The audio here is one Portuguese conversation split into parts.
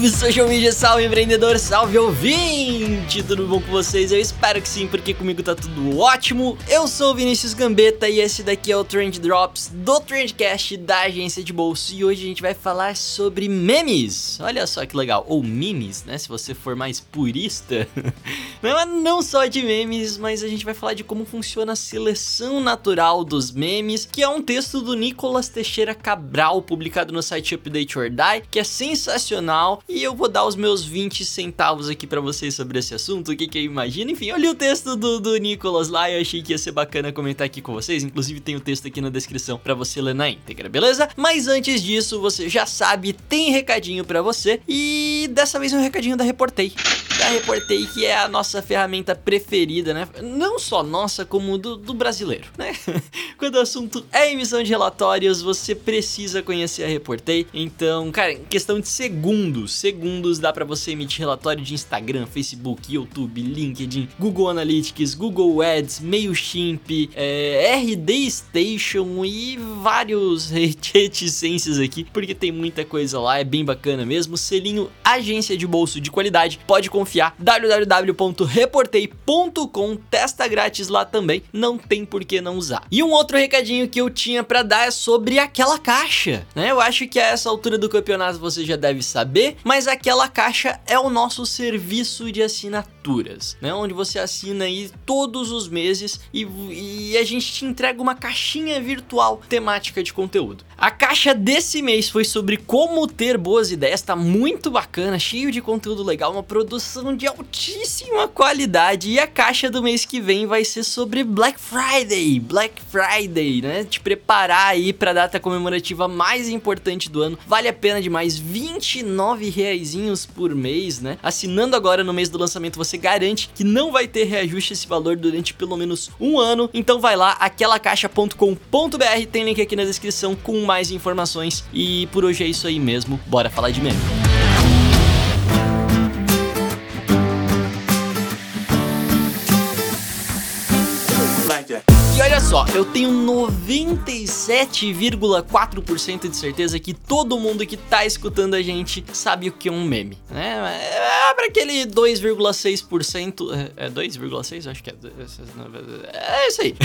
Salve social media, salve empreendedor, salve ouvinte! Tudo bom com vocês? Eu espero que sim, porque comigo tá tudo ótimo. Eu sou o Vinícius Gambetta e esse daqui é o Trend Drops do Trendcast da agência de bolso. E hoje a gente vai falar sobre memes. Olha só que legal, ou memes, né? Se você for mais purista. É não só de memes, mas a gente vai falar de como funciona a seleção natural dos memes, que é um texto do Nicolas Teixeira Cabral, publicado no site Update or Die, que é sensacional e eu vou dar os meus 20 centavos aqui para vocês sobre esse assunto, o que, que eu imagino. Enfim, eu li o texto do, do Nicolas lá e achei que ia ser bacana comentar aqui com vocês. Inclusive, tem o texto aqui na descrição para você ler na íntegra, beleza? Mas antes disso, você já sabe, tem recadinho para você e dessa vez um recadinho da Reportei. Reportei, que é a nossa ferramenta preferida, né? Não só nossa, como do, do brasileiro, né? Quando o assunto é emissão de relatórios, você precisa conhecer a Reportei. Então, cara, em questão de segundos, segundos dá para você emitir relatório de Instagram, Facebook, YouTube, LinkedIn, Google Analytics, Google Ads, MailChimp, é, RD Station e vários reticências aqui, porque tem muita coisa lá, é bem bacana mesmo. Selinho agência de bolso de qualidade, pode confiar. www.reportei.com, testa grátis lá também, não tem por que não usar. E um outro recadinho que eu tinha para dar é sobre aquela caixa, né? Eu acho que a essa altura do campeonato você já deve saber, mas aquela caixa é o nosso serviço de né? Onde você assina aí todos os meses e, e a gente te entrega uma caixinha virtual temática de conteúdo. A caixa desse mês foi sobre como ter boas ideias, tá muito bacana, cheio de conteúdo legal, uma produção de altíssima qualidade. E a caixa do mês que vem vai ser sobre Black Friday, Black Friday, né? Te preparar aí para a data comemorativa mais importante do ano. Vale a pena demais, 29 reaisinhos por mês, né? Assinando agora no mês do lançamento, você garante que não vai ter reajuste esse valor durante pelo menos um ano. Então vai lá, aquelacaixa.com.br, tem link aqui na descrição com mais informações. E por hoje é isso aí mesmo, bora falar de meme. Eu tenho 97,4% de certeza que todo mundo que tá escutando a gente sabe o que é um meme, né? É para aquele 2,6%, é 2,6? Acho que é. É isso aí.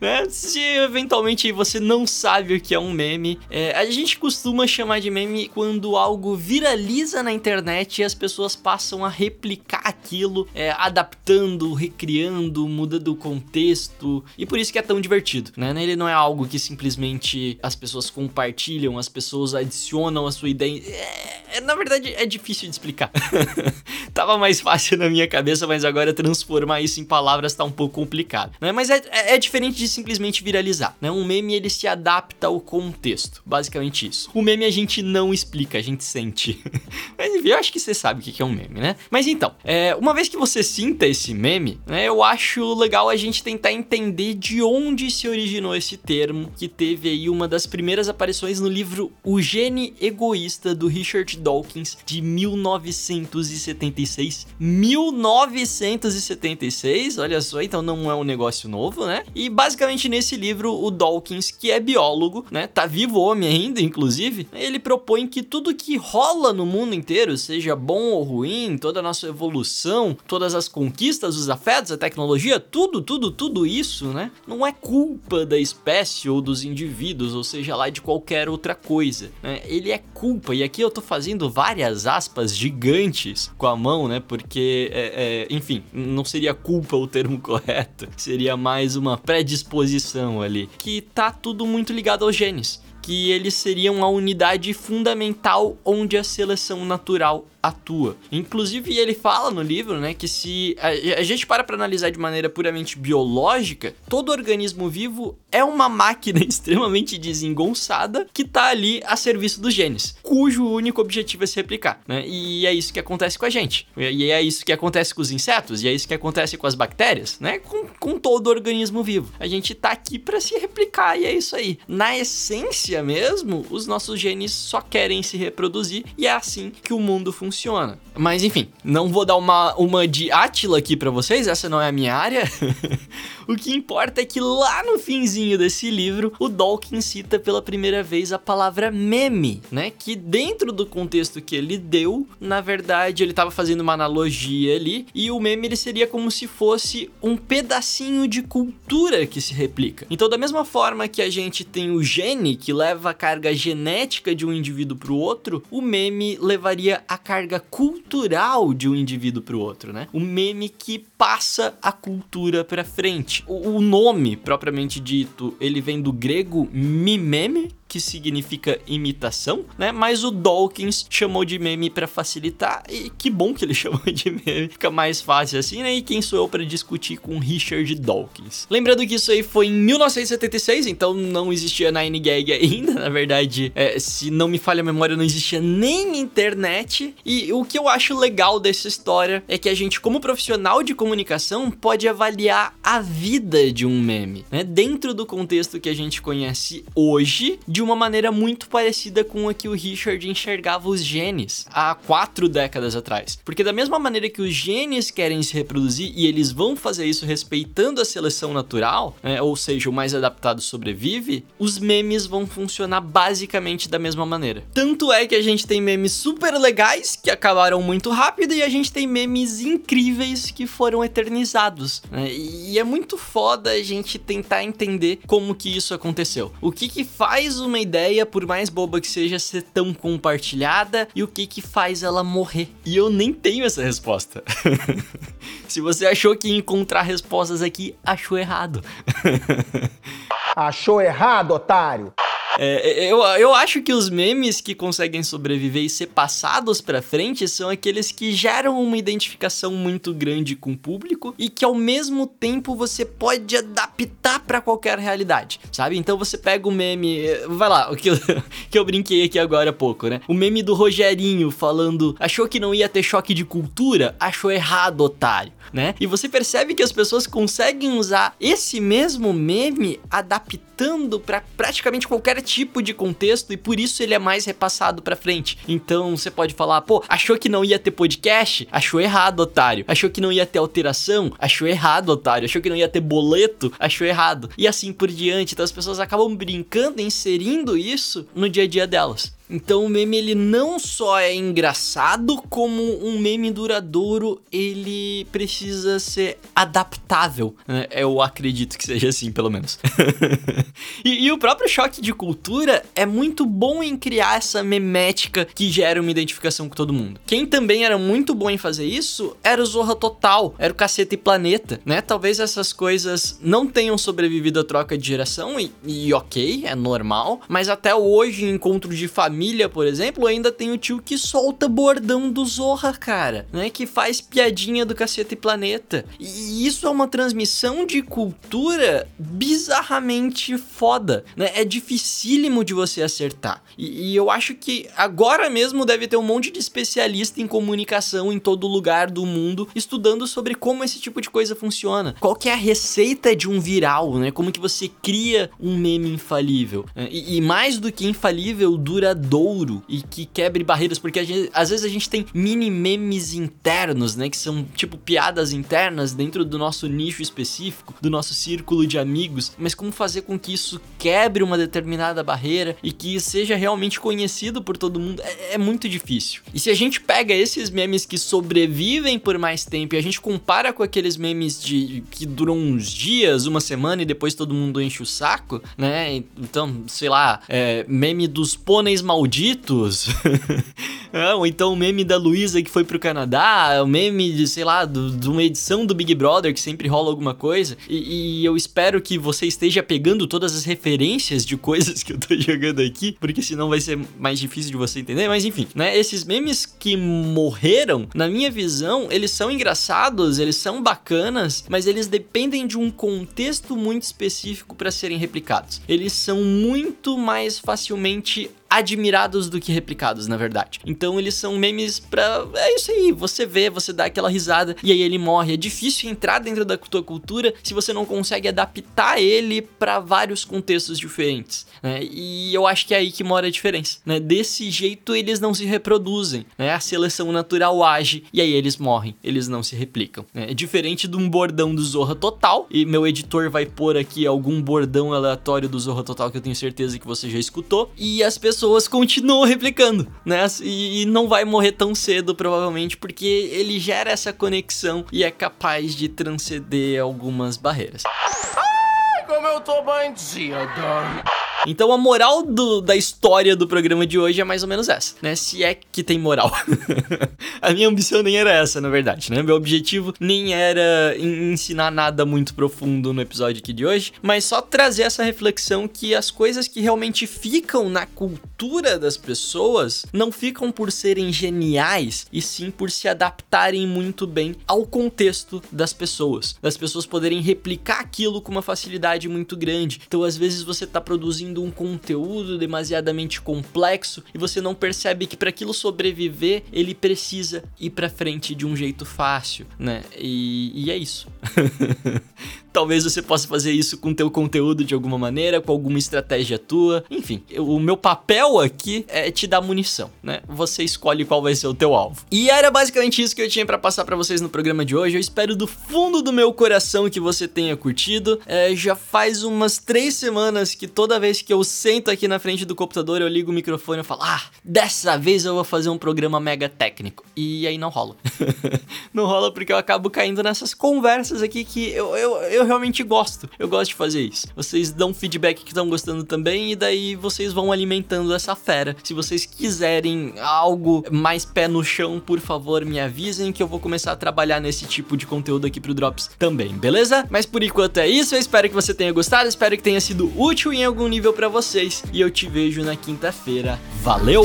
né? Se eventualmente você não sabe o que é um meme, é, a gente costuma chamar de meme quando algo viraliza na internet e as pessoas passam a replicar aquilo, é, adaptando, recriando, mudando o contexto, e por isso que é tão divertido, né? Ele não é algo que simplesmente as pessoas compartilham, as pessoas adicionam a sua ideia. É, na verdade, é difícil de explicar. Tava mais fácil na minha cabeça, mas agora transformar isso em palavras tá um pouco complicado, né? Mas é, é, é diferente de simplesmente viralizar, né? Um meme ele se adapta ao contexto, basicamente isso. O meme a gente não explica, a gente sente. Mas enfim, eu acho que você sabe o que é um meme, né? Mas então, é, uma vez que você sinta esse meme, né? Eu acho legal a gente tentar entender de onde se originou esse termo, que teve aí uma das primeiras aparições no livro O Gene Egoísta do Richard Dawkins de 1976. 1976, olha só, então não é um negócio novo, né? E basicamente nesse livro o Dawkins, que é biólogo, né, tá vivo homem ainda, inclusive, ele propõe que tudo que rola no mundo inteiro, seja bom ou ruim, toda a nossa evolução, todas as conquistas, os afetos, a tecnologia, tudo, tudo, tudo isso, né, não é culpa da espécie ou dos indivíduos, ou seja lá de qualquer outra coisa, né? Ele é culpa, e aqui eu tô fazendo várias aspas gigantes com a mão, né, porque, é, é, enfim, não seria culpa o termo correto, seria mais uma predisposição ali, que tá tudo muito ligado aos genes, que eles seriam a unidade fundamental onde a seleção natural atua. Inclusive, ele fala no livro, né, que se a, a gente para para analisar de maneira puramente biológica, todo organismo vivo é uma máquina extremamente desengonçada que tá ali a serviço dos genes, cujo único objetivo é se replicar, né? E é isso que acontece com a gente. E é isso que acontece com os insetos, e é isso que acontece com as bactérias, né? Com, com todo organismo vivo. A gente tá aqui para se replicar e é isso aí. Na essência, mesmo, os nossos genes só querem se reproduzir e é assim que o mundo funciona. Mas enfim, não vou dar uma, uma de Átila aqui para vocês, essa não é a minha área. o que importa é que lá no finzinho desse livro, o Dawkins cita pela primeira vez a palavra meme, né? Que dentro do contexto que ele deu, na verdade, ele estava fazendo uma analogia ali, e o meme ele seria como se fosse um pedacinho de cultura que se replica. Então, da mesma forma que a gente tem o gene que leva a carga genética de um indivíduo para o outro, o meme levaria a carga cultural de um indivíduo para o outro, né? O meme que passa a cultura para frente. O, o nome propriamente dito, ele vem do grego mimeme, que significa imitação, né? Mas o Dawkins chamou de meme para facilitar e que bom que ele chamou de meme, fica mais fácil assim, né? E quem sou eu para discutir com Richard Dawkins? Lembrando que isso aí foi em 1976, então não existia Nine Gag ainda, na verdade, é, se não me falha a memória, não existia nem internet. E o que eu acho legal dessa história é que a gente, como profissional de comunicação, pode avaliar a vida de um meme, né? Dentro do contexto que a gente conhece hoje de uma maneira muito parecida com a que o Richard enxergava os genes há quatro décadas atrás. Porque da mesma maneira que os genes querem se reproduzir e eles vão fazer isso respeitando a seleção natural, né, ou seja, o mais adaptado sobrevive, os memes vão funcionar basicamente da mesma maneira. Tanto é que a gente tem memes super legais que acabaram muito rápido e a gente tem memes incríveis que foram eternizados. Né? E é muito foda a gente tentar entender como que isso aconteceu. O que que faz o uma ideia, por mais boba que seja, ser tão compartilhada e o que que faz ela morrer? E eu nem tenho essa resposta. Se você achou que encontrar respostas aqui, achou errado. achou errado, otário. É, eu, eu acho que os memes que conseguem sobreviver e ser passados para frente são aqueles que geram uma identificação muito grande com o público e que ao mesmo tempo você pode adaptar para qualquer realidade, sabe? Então você pega o meme, vai lá, o que eu, que eu brinquei aqui agora há pouco, né? O meme do Rogerinho falando, achou que não ia ter choque de cultura? Achou errado, otário né? E você percebe que as pessoas conseguem usar esse mesmo meme adaptando para praticamente qualquer tipo de contexto e por isso ele é mais repassado para frente. Então você pode falar, pô, achou que não ia ter podcast? Achou errado, otário. Achou que não ia ter alteração? Achou errado, otário. Achou que não ia ter boleto? Achou errado. E assim por diante. Então as pessoas acabam brincando, inserindo isso no dia a dia delas. Então o meme ele não só é engraçado, como um meme duradouro, ele precisa ser adaptável. Né? Eu acredito que seja assim, pelo menos. e, e, o próprio choque de cultura é muito bom em criar essa memética que gera uma identificação com todo mundo. Quem também era muito bom em fazer isso era o Zorra Total, era o Caceta e Planeta, né? Talvez essas coisas não tenham sobrevivido à troca de geração, e, e ok, é normal, mas até hoje, encontro de família, família, por exemplo, ainda tem o tio que solta bordão do Zorra, cara, né? Que faz piadinha do cacete planeta. E isso é uma transmissão de cultura bizarramente foda, né? É dificílimo de você acertar. E, e eu acho que agora mesmo deve ter um monte de especialista em comunicação em todo lugar do mundo estudando sobre como esse tipo de coisa funciona. Qual que é a receita de um viral, né? Como que você cria um meme infalível. E, e mais do que infalível, duradouro duradouro e que quebre barreiras, porque gente, às vezes a gente tem mini memes internos, né, que são tipo piadas internas dentro do nosso nicho específico, do nosso círculo de amigos, mas como fazer com que isso quebre uma determinada barreira e que seja realmente conhecido por todo mundo é, é muito difícil. E se a gente pega esses memes que sobrevivem por mais tempo e a gente compara com aqueles memes de que duram uns dias, uma semana e depois todo mundo enche o saco, né? Então, sei lá, é, meme dos pôneis mal malditos. ou então o meme da Luísa que foi pro Canadá, o meme de, sei lá, de uma edição do Big Brother que sempre rola alguma coisa. E, e, eu espero que você esteja pegando todas as referências de coisas que eu tô jogando aqui, porque senão vai ser mais difícil de você entender. Mas enfim, né? Esses memes que morreram, na minha visão, eles são engraçados, eles são bacanas, mas eles dependem de um contexto muito específico para serem replicados. Eles são muito mais facilmente admirados do que replicados, na verdade. Então eles são memes pra. É isso aí, você vê, você dá aquela risada e aí ele morre. É difícil entrar dentro da tua cultura se você não consegue adaptar ele para vários contextos diferentes. Né? E eu acho que é aí que mora a diferença. Né? Desse jeito eles não se reproduzem. Né? A seleção natural age e aí eles morrem, eles não se replicam. Né? É diferente de um bordão do Zorra Total, e meu editor vai pôr aqui algum bordão aleatório do Zorra Total que eu tenho certeza que você já escutou, e as pessoas continuam replicando, né? E, e não vai morrer tão cedo, provavelmente, porque ele gera essa conexão e é capaz de transcender algumas barreiras. Ai, como eu tô bandido. Então a moral do, da história do programa de hoje é mais ou menos essa, né? Se é que tem moral. a minha ambição nem era essa, na verdade, né? Meu objetivo nem era ensinar nada muito profundo no episódio aqui de hoje, mas só trazer essa reflexão que as coisas que realmente ficam na cultura das pessoas não ficam por serem geniais, e sim por se adaptarem muito bem ao contexto das pessoas. Das pessoas poderem replicar aquilo com uma facilidade muito grande. Então, às vezes, você tá produzindo um conteúdo demasiadamente complexo e você não percebe que para aquilo sobreviver, ele precisa ir para frente de um jeito fácil, né? E, e é isso. Talvez você possa fazer isso com teu conteúdo de alguma maneira, com alguma estratégia tua. Enfim, o meu papel aqui é te dar munição, né? Você escolhe qual vai ser o teu alvo. E era basicamente isso que eu tinha para passar para vocês no programa de hoje. Eu espero do fundo do meu coração que você tenha curtido. É, já faz umas três semanas que toda vez que eu sento aqui na frente do computador, eu ligo o microfone e falo: Ah, dessa vez eu vou fazer um programa mega técnico. E aí não rola. não rola porque eu acabo caindo nessas conversas aqui que eu, eu, eu realmente gosto. Eu gosto de fazer isso. Vocês dão feedback que estão gostando também e daí vocês vão alimentando essa fera. Se vocês quiserem algo mais pé no chão, por favor, me avisem que eu vou começar a trabalhar nesse tipo de conteúdo aqui pro Drops também, beleza? Mas por enquanto é isso. Eu espero que você tenha gostado, espero que tenha sido útil em algum nível para vocês e eu te vejo na quinta-feira. Valeu!